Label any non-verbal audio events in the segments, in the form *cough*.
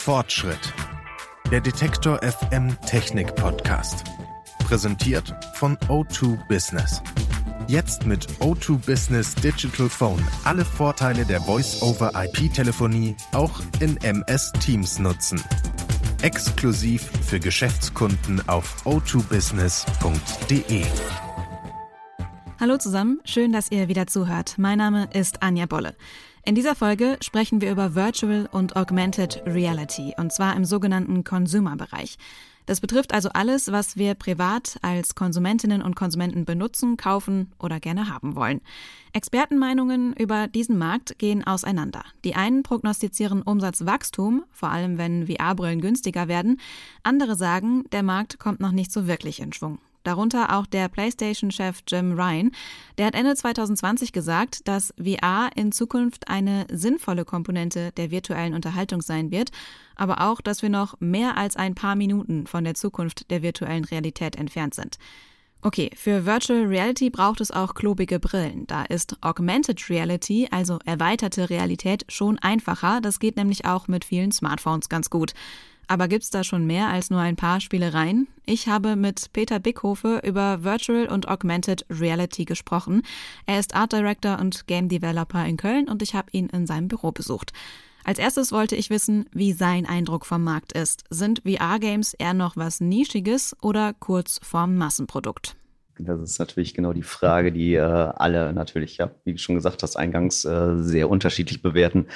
Fortschritt. Der Detektor FM Technik Podcast. Präsentiert von O2 Business. Jetzt mit O2 Business Digital Phone alle Vorteile der Voice-over-IP-Telefonie auch in MS Teams nutzen. Exklusiv für Geschäftskunden auf o2business.de. Hallo zusammen, schön, dass ihr wieder zuhört. Mein Name ist Anja Bolle. In dieser Folge sprechen wir über Virtual und Augmented Reality, und zwar im sogenannten Consumer-Bereich. Das betrifft also alles, was wir privat als Konsumentinnen und Konsumenten benutzen, kaufen oder gerne haben wollen. Expertenmeinungen über diesen Markt gehen auseinander. Die einen prognostizieren Umsatzwachstum, vor allem wenn VR-Brillen günstiger werden. Andere sagen, der Markt kommt noch nicht so wirklich in Schwung. Darunter auch der PlayStation-Chef Jim Ryan. Der hat Ende 2020 gesagt, dass VR in Zukunft eine sinnvolle Komponente der virtuellen Unterhaltung sein wird, aber auch, dass wir noch mehr als ein paar Minuten von der Zukunft der virtuellen Realität entfernt sind. Okay, für Virtual Reality braucht es auch klobige Brillen. Da ist Augmented Reality, also erweiterte Realität, schon einfacher. Das geht nämlich auch mit vielen Smartphones ganz gut. Aber gibt's da schon mehr als nur ein paar Spielereien? Ich habe mit Peter Bickhofe über Virtual und Augmented Reality gesprochen. Er ist Art Director und Game Developer in Köln und ich habe ihn in seinem Büro besucht. Als erstes wollte ich wissen, wie sein Eindruck vom Markt ist. Sind VR-Games eher noch was Nischiges oder kurz vorm Massenprodukt? Das ist natürlich genau die Frage, die äh, alle natürlich, ja, wie du schon gesagt hast, eingangs äh, sehr unterschiedlich bewerten.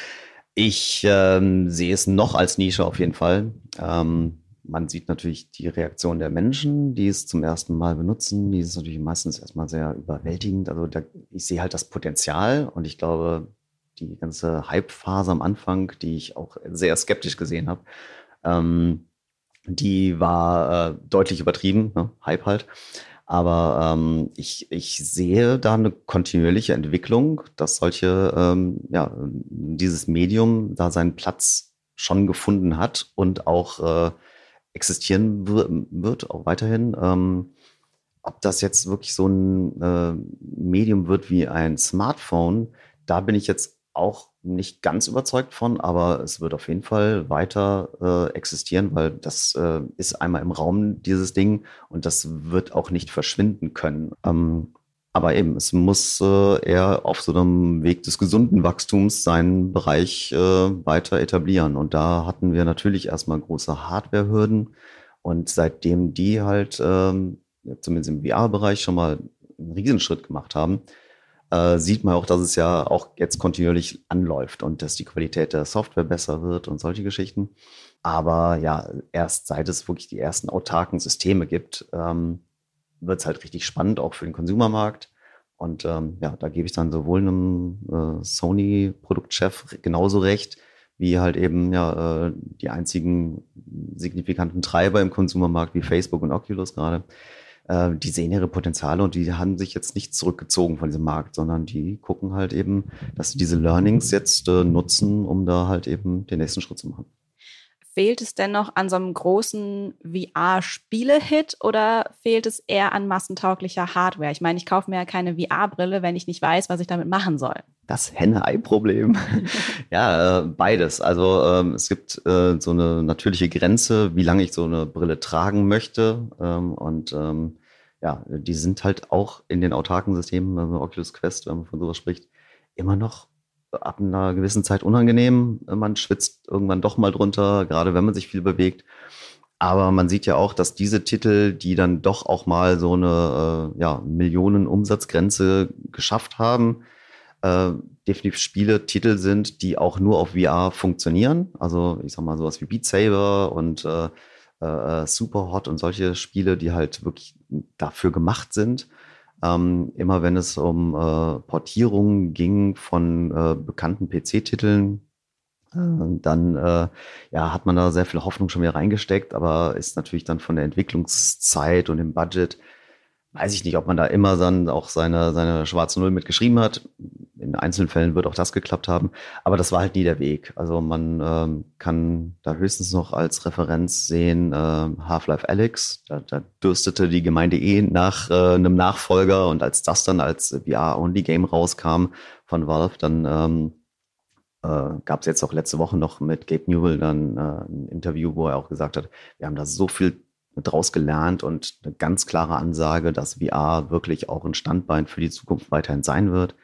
Ich ähm, sehe es noch als Nische auf jeden Fall. Ähm, man sieht natürlich die Reaktion der Menschen, die es zum ersten Mal benutzen. Die ist natürlich meistens erstmal sehr überwältigend. Also da, ich sehe halt das Potenzial und ich glaube, die ganze Hype-Phase am Anfang, die ich auch sehr skeptisch gesehen habe, ähm, die war äh, deutlich übertrieben, ne? Hype halt. Aber ähm, ich, ich sehe da eine kontinuierliche Entwicklung, dass solche, ähm, ja, dieses Medium da seinen Platz schon gefunden hat und auch äh, existieren wird, auch weiterhin. Ähm, ob das jetzt wirklich so ein äh, Medium wird wie ein Smartphone, da bin ich jetzt auch nicht ganz überzeugt von, aber es wird auf jeden Fall weiter äh, existieren, weil das äh, ist einmal im Raum, dieses Ding, und das wird auch nicht verschwinden können. Ähm, aber eben, es muss äh, eher auf so einem Weg des gesunden Wachstums seinen Bereich äh, weiter etablieren. Und da hatten wir natürlich erstmal große Hardwarehürden. Und seitdem die halt, ähm, zumindest im VR-Bereich, schon mal einen Riesenschritt gemacht haben, äh, sieht man auch, dass es ja auch jetzt kontinuierlich anläuft und dass die Qualität der Software besser wird und solche Geschichten. Aber ja, erst seit es wirklich die ersten autarken Systeme gibt, ähm, wird es halt richtig spannend, auch für den Konsumermarkt. Und ähm, ja, da gebe ich dann sowohl einem äh, Sony-Produktchef genauso recht, wie halt eben ja äh, die einzigen signifikanten Treiber im Konsumermarkt wie Facebook und Oculus gerade äh, die sehen ihre Potenziale und die haben sich jetzt nicht zurückgezogen von diesem Markt, sondern die gucken halt eben, dass sie diese Learnings jetzt äh, nutzen, um da halt eben den nächsten Schritt zu machen. Fehlt es denn noch an so einem großen VR-Spiele-Hit oder fehlt es eher an massentauglicher Hardware? Ich meine, ich kaufe mir ja keine VR-Brille, wenn ich nicht weiß, was ich damit machen soll. Das Henne-Ei-Problem. *laughs* ja, äh, beides. Also ähm, es gibt äh, so eine natürliche Grenze, wie lange ich so eine Brille tragen möchte. Ähm, und ähm, ja, die sind halt auch in den autarken Systemen, also Oculus Quest, wenn man von sowas spricht, immer noch ab einer gewissen Zeit unangenehm. Man schwitzt irgendwann doch mal drunter, gerade wenn man sich viel bewegt. Aber man sieht ja auch, dass diese Titel, die dann doch auch mal so eine äh, ja, Millionen-Umsatzgrenze geschafft haben, äh, definitiv Spiele, Titel sind, die auch nur auf VR funktionieren. Also ich sag mal sowas wie Beat Saber und äh, äh, Superhot und solche Spiele, die halt wirklich dafür gemacht sind. Ähm, immer wenn es um äh, Portierungen ging von äh, bekannten PC-Titeln, äh, dann äh, ja, hat man da sehr viel Hoffnung schon wieder reingesteckt, aber ist natürlich dann von der Entwicklungszeit und dem Budget weiß ich nicht, ob man da immer dann auch seine, seine schwarze Null mitgeschrieben hat. In einzelnen Fällen wird auch das geklappt haben. Aber das war halt nie der Weg. Also man ähm, kann da höchstens noch als Referenz sehen äh, Half-Life Alex. Da, da dürstete die Gemeinde eh nach äh, einem Nachfolger. Und als das dann als VR-Only-Game rauskam von Valve, dann ähm, äh, gab es jetzt auch letzte Woche noch mit Gabe Newell dann äh, ein Interview, wo er auch gesagt hat, wir haben da so viel draus gelernt und eine ganz klare Ansage, dass VR wirklich auch ein Standbein für die Zukunft weiterhin sein wird.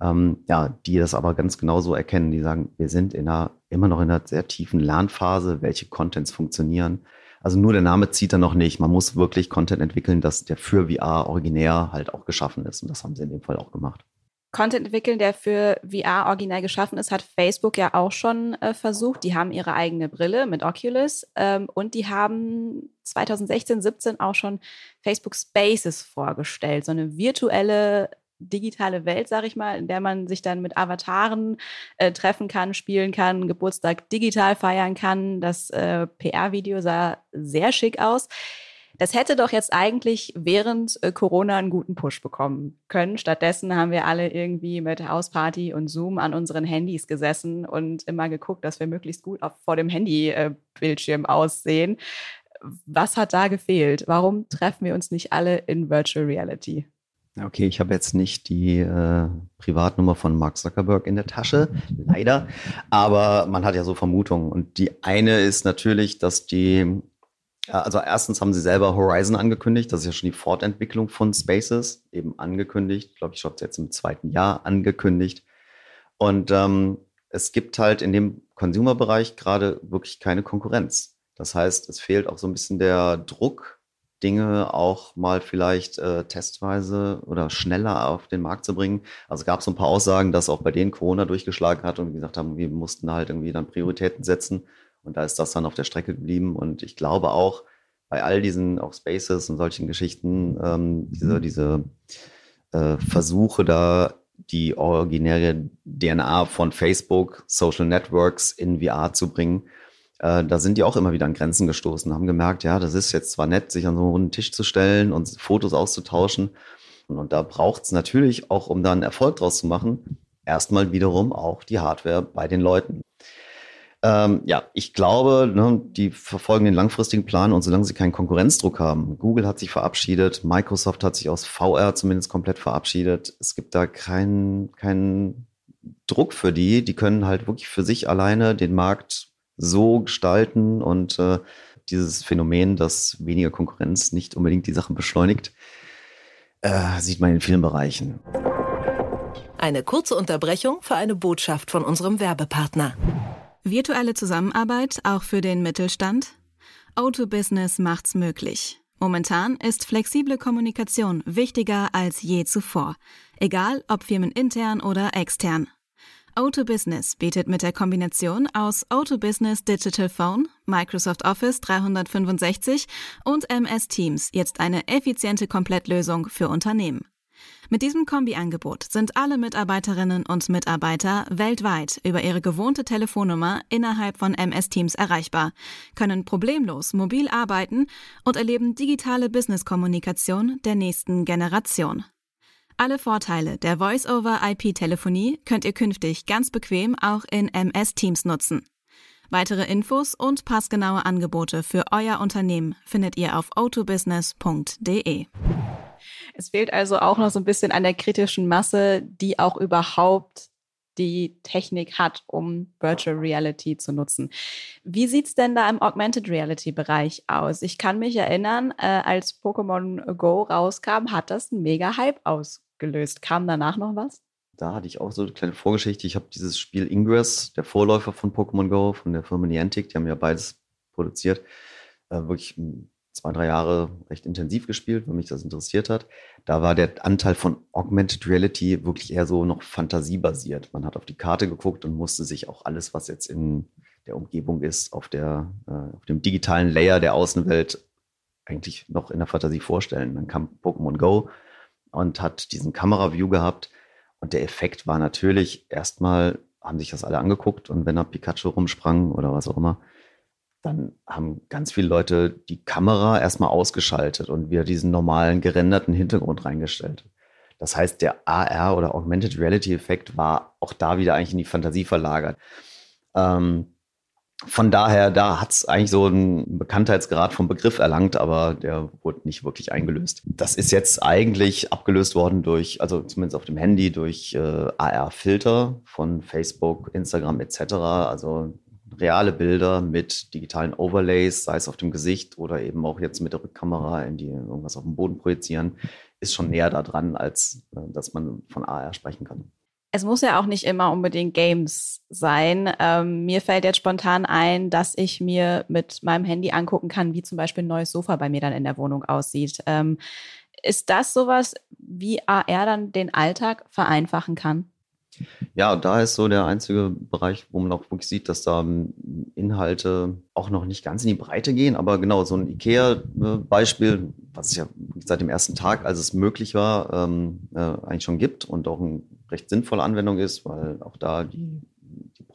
Ähm, ja, die das aber ganz genauso erkennen, die sagen, wir sind in einer, immer noch in einer sehr tiefen Lernphase, welche Contents funktionieren. Also nur der Name zieht er noch nicht. Man muss wirklich Content entwickeln, dass der für VR originär halt auch geschaffen ist. Und das haben sie in dem Fall auch gemacht. Content entwickeln, der für VR originell geschaffen ist, hat Facebook ja auch schon äh, versucht. Die haben ihre eigene Brille mit Oculus ähm, und die haben 2016, 17 auch schon Facebook Spaces vorgestellt, so eine virtuelle digitale Welt, sag ich mal, in der man sich dann mit Avataren äh, treffen kann, spielen kann, Geburtstag digital feiern kann. Das äh, PR-Video sah sehr schick aus. Das hätte doch jetzt eigentlich während äh, Corona einen guten Push bekommen können. Stattdessen haben wir alle irgendwie mit Hausparty und Zoom an unseren Handys gesessen und immer geguckt, dass wir möglichst gut auf, vor dem Handybildschirm äh, aussehen. Was hat da gefehlt? Warum treffen wir uns nicht alle in Virtual Reality? Okay, ich habe jetzt nicht die äh, Privatnummer von Mark Zuckerberg in der Tasche, leider. Aber man hat ja so Vermutungen. Und die eine ist natürlich, dass die, also erstens haben sie selber Horizon angekündigt. Das ist ja schon die Fortentwicklung von Spaces, eben angekündigt. Glaube, ich es jetzt im zweiten Jahr angekündigt. Und ähm, es gibt halt in dem Consumer-Bereich gerade wirklich keine Konkurrenz. Das heißt, es fehlt auch so ein bisschen der Druck Dinge auch mal vielleicht äh, testweise oder schneller auf den Markt zu bringen. Also gab es so ein paar Aussagen, dass auch bei denen Corona durchgeschlagen hat und gesagt haben, wir mussten halt irgendwie dann Prioritäten setzen. Und da ist das dann auf der Strecke geblieben. Und ich glaube auch bei all diesen auch Spaces und solchen Geschichten, ähm, diese, diese äh, Versuche da die originäre DNA von Facebook, Social Networks in VR zu bringen, äh, da sind die auch immer wieder an Grenzen gestoßen, haben gemerkt, ja, das ist jetzt zwar nett, sich an so einen runden Tisch zu stellen und Fotos auszutauschen. Und, und da braucht es natürlich auch, um da einen Erfolg draus zu machen, erstmal wiederum auch die Hardware bei den Leuten. Ähm, ja, ich glaube, ne, die verfolgen den langfristigen Plan und solange sie keinen Konkurrenzdruck haben, Google hat sich verabschiedet, Microsoft hat sich aus VR zumindest komplett verabschiedet. Es gibt da keinen keinen Druck für die. Die können halt wirklich für sich alleine den Markt so gestalten und äh, dieses Phänomen, dass weniger Konkurrenz nicht unbedingt die Sachen beschleunigt, äh, sieht man in vielen Bereichen. Eine kurze Unterbrechung für eine Botschaft von unserem Werbepartner. Virtuelle Zusammenarbeit auch für den Mittelstand? Auto-Business macht's möglich. Momentan ist flexible Kommunikation wichtiger als je zuvor, egal ob firmenintern oder extern. Auto Business bietet mit der Kombination aus Auto Business Digital Phone, Microsoft Office 365 und MS Teams jetzt eine effiziente Komplettlösung für Unternehmen. Mit diesem Kombiangebot sind alle Mitarbeiterinnen und Mitarbeiter weltweit über ihre gewohnte Telefonnummer innerhalb von MS Teams erreichbar, können problemlos mobil arbeiten und erleben digitale Business-Kommunikation der nächsten Generation. Alle Vorteile der Voice-over-IP-Telefonie könnt ihr künftig ganz bequem auch in MS Teams nutzen. Weitere Infos und passgenaue Angebote für euer Unternehmen findet ihr auf autobusiness.de. Es fehlt also auch noch so ein bisschen an der kritischen Masse, die auch überhaupt die Technik hat, um Virtual Reality zu nutzen. Wie sieht's denn da im Augmented Reality Bereich aus? Ich kann mich erinnern, äh, als Pokémon Go rauskam, hat das einen mega Hype aus gelöst. Kam danach noch was? Da hatte ich auch so eine kleine Vorgeschichte. Ich habe dieses Spiel Ingress, der Vorläufer von Pokémon Go, von der Firma Niantic, die haben ja beides produziert, äh, wirklich zwei, drei Jahre recht intensiv gespielt, weil mich das interessiert hat. Da war der Anteil von Augmented Reality wirklich eher so noch fantasiebasiert. Man hat auf die Karte geguckt und musste sich auch alles, was jetzt in der Umgebung ist, auf, der, äh, auf dem digitalen Layer der Außenwelt eigentlich noch in der Fantasie vorstellen. Dann kam Pokémon Go, und hat diesen Kamera-View gehabt. Und der Effekt war natürlich, erstmal haben sich das alle angeguckt und wenn da Pikachu rumsprang oder was auch immer, dann haben ganz viele Leute die Kamera erstmal ausgeschaltet und wieder diesen normalen gerenderten Hintergrund reingestellt. Das heißt, der AR oder Augmented Reality Effekt war auch da wieder eigentlich in die Fantasie verlagert. Ähm, von daher, da hat es eigentlich so einen Bekanntheitsgrad vom Begriff erlangt, aber der wurde nicht wirklich eingelöst. Das ist jetzt eigentlich abgelöst worden durch, also zumindest auf dem Handy, durch äh, AR-Filter von Facebook, Instagram etc. Also reale Bilder mit digitalen Overlays, sei es auf dem Gesicht oder eben auch jetzt mit der Rückkamera, in die irgendwas auf dem Boden projizieren, ist schon näher da dran, als äh, dass man von AR sprechen kann. Es muss ja auch nicht immer unbedingt Games sein. Ähm, mir fällt jetzt spontan ein, dass ich mir mit meinem Handy angucken kann, wie zum Beispiel ein neues Sofa bei mir dann in der Wohnung aussieht. Ähm, ist das sowas, wie AR dann den Alltag vereinfachen kann? Ja, da ist so der einzige Bereich, wo man auch wirklich sieht, dass da ähm, Inhalte auch noch nicht ganz in die Breite gehen. Aber genau, so ein IKEA-Beispiel, was es ja seit dem ersten Tag, als es möglich war, ähm, äh, eigentlich schon gibt und auch eine recht sinnvolle Anwendung ist, weil auch da die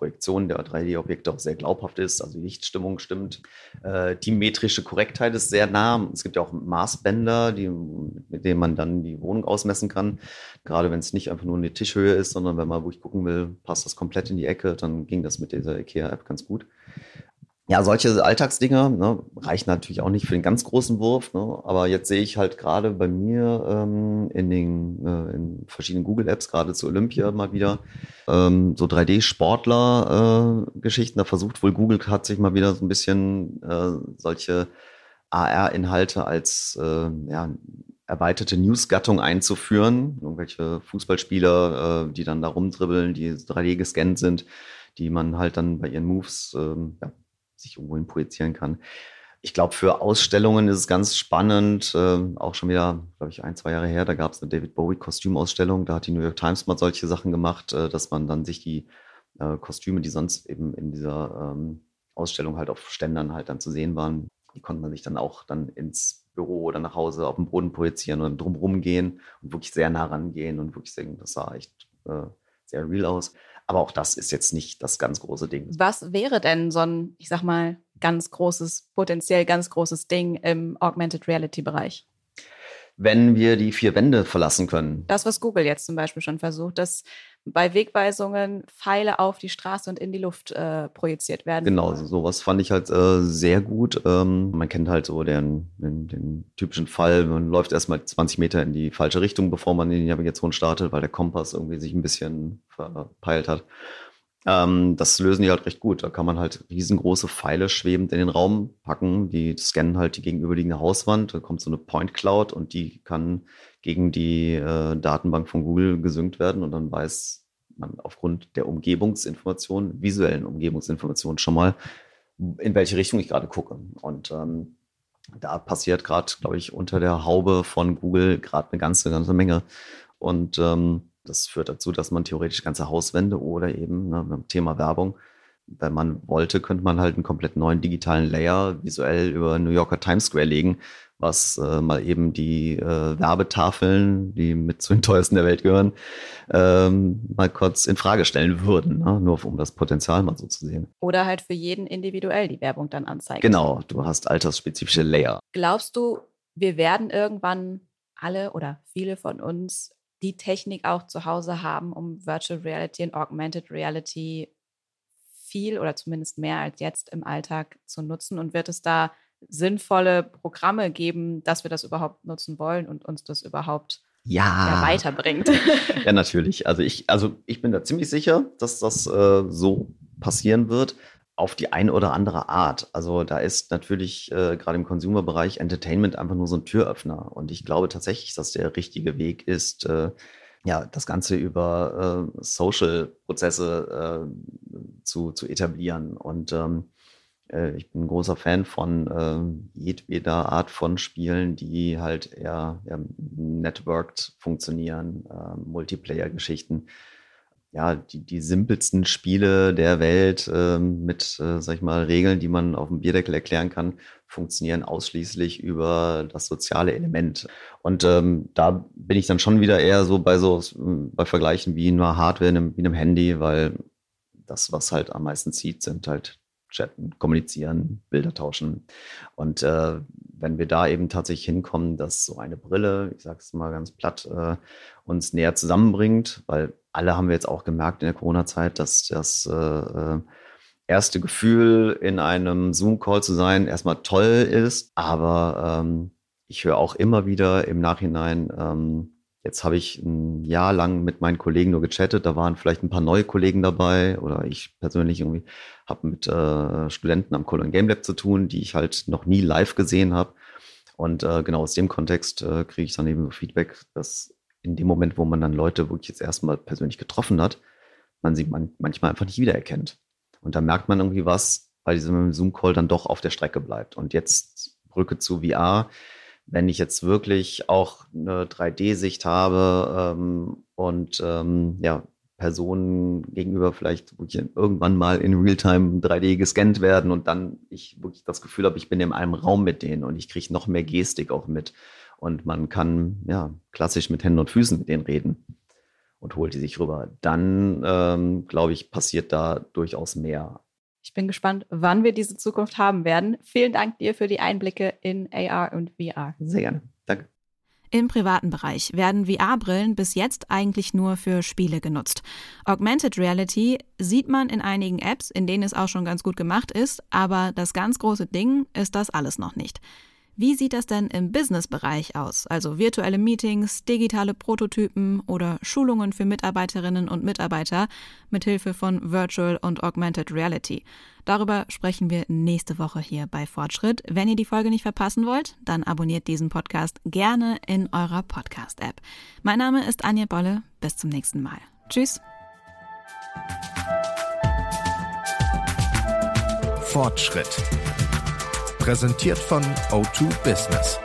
Projektion der 3D-Objekte auch sehr glaubhaft ist, also die Lichtstimmung stimmt. Äh, die metrische Korrektheit ist sehr nah. Es gibt ja auch Maßbänder, die, mit denen man dann die Wohnung ausmessen kann. Gerade wenn es nicht einfach nur eine Tischhöhe ist, sondern wenn man, ich gucken will, passt das komplett in die Ecke, dann ging das mit dieser IKEA-App ganz gut ja, solche Alltagsdinger ne, reichen natürlich auch nicht für den ganz großen Wurf. Ne, aber jetzt sehe ich halt gerade bei mir ähm, in den äh, in verschiedenen Google-Apps, gerade zu Olympia mal wieder, ähm, so 3D-Sportler-Geschichten. Äh, da versucht wohl Google hat sich mal wieder so ein bisschen äh, solche AR-Inhalte als äh, ja, erweiterte News-Gattung einzuführen. Irgendwelche Fußballspieler, äh, die dann da rumdribbeln, die 3D gescannt sind, die man halt dann bei ihren Moves ähm, ja, sich irgendwo hin projizieren kann. Ich glaube, für Ausstellungen ist es ganz spannend. Äh, auch schon wieder, glaube ich, ein, zwei Jahre her, da gab es eine David Bowie-Kostümausstellung. Da hat die New York Times mal solche Sachen gemacht, äh, dass man dann sich die äh, Kostüme, die sonst eben in dieser ähm, Ausstellung halt auf Ständern halt dann zu sehen waren, die konnte man sich dann auch dann ins Büro oder nach Hause auf dem Boden projizieren und drumherum gehen und wirklich sehr nah rangehen und wirklich sagen, das sah echt äh, sehr real aus. Aber auch das ist jetzt nicht das ganz große Ding. Was wäre denn so ein, ich sag mal, ganz großes, potenziell ganz großes Ding im Augmented Reality Bereich? Wenn wir die vier Wände verlassen können. Das, was Google jetzt zum Beispiel schon versucht, dass bei Wegweisungen Pfeile auf die Straße und in die Luft äh, projiziert werden. Genau, sowas fand ich halt äh, sehr gut. Ähm, man kennt halt so den, den, den, typischen Fall, man läuft erstmal 20 Meter in die falsche Richtung, bevor man in die Navigation startet, weil der Kompass irgendwie sich ein bisschen verpeilt hat. Ähm, das lösen die halt recht gut. Da kann man halt riesengroße Pfeile schwebend in den Raum packen. Die scannen halt die gegenüberliegende Hauswand. Da kommt so eine Point Cloud und die kann gegen die äh, Datenbank von Google gesynkt werden und dann weiß man aufgrund der Umgebungsinformation, visuellen Umgebungsinformation schon mal, in welche Richtung ich gerade gucke. Und ähm, da passiert gerade, glaube ich, unter der Haube von Google gerade eine ganze, ganze Menge. Und ähm, das führt dazu, dass man theoretisch ganze Hauswände oder eben ne, beim Thema Werbung, wenn man wollte, könnte man halt einen komplett neuen digitalen Layer visuell über New Yorker Times Square legen, was äh, mal eben die äh, Werbetafeln, die mit zu den teuersten der Welt gehören, ähm, mal kurz in Frage stellen würden, ne? nur um das Potenzial mal so zu sehen. Oder halt für jeden individuell die Werbung dann anzeigen. Genau, du hast altersspezifische Layer. Glaubst du, wir werden irgendwann alle oder viele von uns die Technik auch zu Hause haben, um Virtual Reality und Augmented Reality viel oder zumindest mehr als jetzt im Alltag zu nutzen? Und wird es da sinnvolle Programme geben, dass wir das überhaupt nutzen wollen und uns das überhaupt ja. ja weiterbringt. ja, natürlich. Also ich, also ich bin da ziemlich sicher, dass das äh, so passieren wird auf die eine oder andere Art. Also da ist natürlich äh, gerade im Consumer-Bereich Entertainment einfach nur so ein Türöffner. Und ich glaube tatsächlich, dass der richtige Weg ist, äh, ja, das Ganze über äh, Social-Prozesse äh, zu, zu etablieren. Und ähm, äh, ich bin ein großer Fan von äh, jedweder Art von Spielen, die halt eher, eher networked funktionieren, äh, Multiplayer-Geschichten. Ja, die, die simpelsten Spiele der Welt äh, mit, äh, sag ich mal, Regeln, die man auf dem Bierdeckel erklären kann, funktionieren ausschließlich über das soziale Element. Und ähm, da bin ich dann schon wieder eher so bei so bei Vergleichen wie nur Hardware in einem, wie einem Handy, weil das, was halt am meisten zieht, sind halt chatten, kommunizieren, Bilder tauschen. Und äh, wenn wir da eben tatsächlich hinkommen, dass so eine Brille, ich sage es mal ganz platt, äh, uns näher zusammenbringt, weil alle haben wir jetzt auch gemerkt in der Corona-Zeit, dass das äh, äh erste Gefühl, in einem Zoom-Call zu sein, erstmal toll ist. Aber ähm, ich höre auch immer wieder im Nachhinein, ähm, jetzt habe ich ein Jahr lang mit meinen Kollegen nur gechattet, da waren vielleicht ein paar neue Kollegen dabei oder ich persönlich irgendwie habe mit äh, Studenten am Cologne Game Lab zu tun, die ich halt noch nie live gesehen habe. Und äh, genau aus dem Kontext äh, kriege ich dann eben Feedback, dass in dem Moment, wo man dann Leute wirklich jetzt erstmal persönlich getroffen hat, man sie man manchmal einfach nicht wiedererkennt. Und da merkt man irgendwie was, bei diesem Zoom-Call dann doch auf der Strecke bleibt. Und jetzt Brücke zu VR. Wenn ich jetzt wirklich auch eine 3D-Sicht habe ähm, und ähm, ja, Personen gegenüber vielleicht irgendwann mal in Realtime 3D gescannt werden und dann ich wirklich das Gefühl habe, ich bin in einem Raum mit denen und ich kriege noch mehr Gestik auch mit. Und man kann ja klassisch mit Händen und Füßen mit denen reden und holt die sich rüber. Dann, ähm, glaube ich, passiert da durchaus mehr. Ich bin gespannt, wann wir diese Zukunft haben werden. Vielen Dank dir für die Einblicke in AR und VR. Sehr gerne. Danke. Im privaten Bereich werden VR-Brillen bis jetzt eigentlich nur für Spiele genutzt. Augmented Reality sieht man in einigen Apps, in denen es auch schon ganz gut gemacht ist, aber das ganz große Ding ist das alles noch nicht. Wie sieht das denn im Business-Bereich aus? Also virtuelle Meetings, digitale Prototypen oder Schulungen für Mitarbeiterinnen und Mitarbeiter mithilfe von Virtual und Augmented Reality. Darüber sprechen wir nächste Woche hier bei Fortschritt. Wenn ihr die Folge nicht verpassen wollt, dann abonniert diesen Podcast gerne in eurer Podcast-App. Mein Name ist Anja Bolle. Bis zum nächsten Mal. Tschüss. Fortschritt Präsentiert von O2 Business.